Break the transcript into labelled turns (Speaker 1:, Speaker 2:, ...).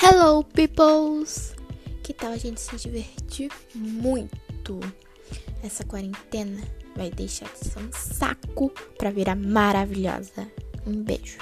Speaker 1: Hello, peoples! Que tal a gente se divertir muito? Essa quarentena vai deixar de ser um saco pra virar maravilhosa. Um beijo.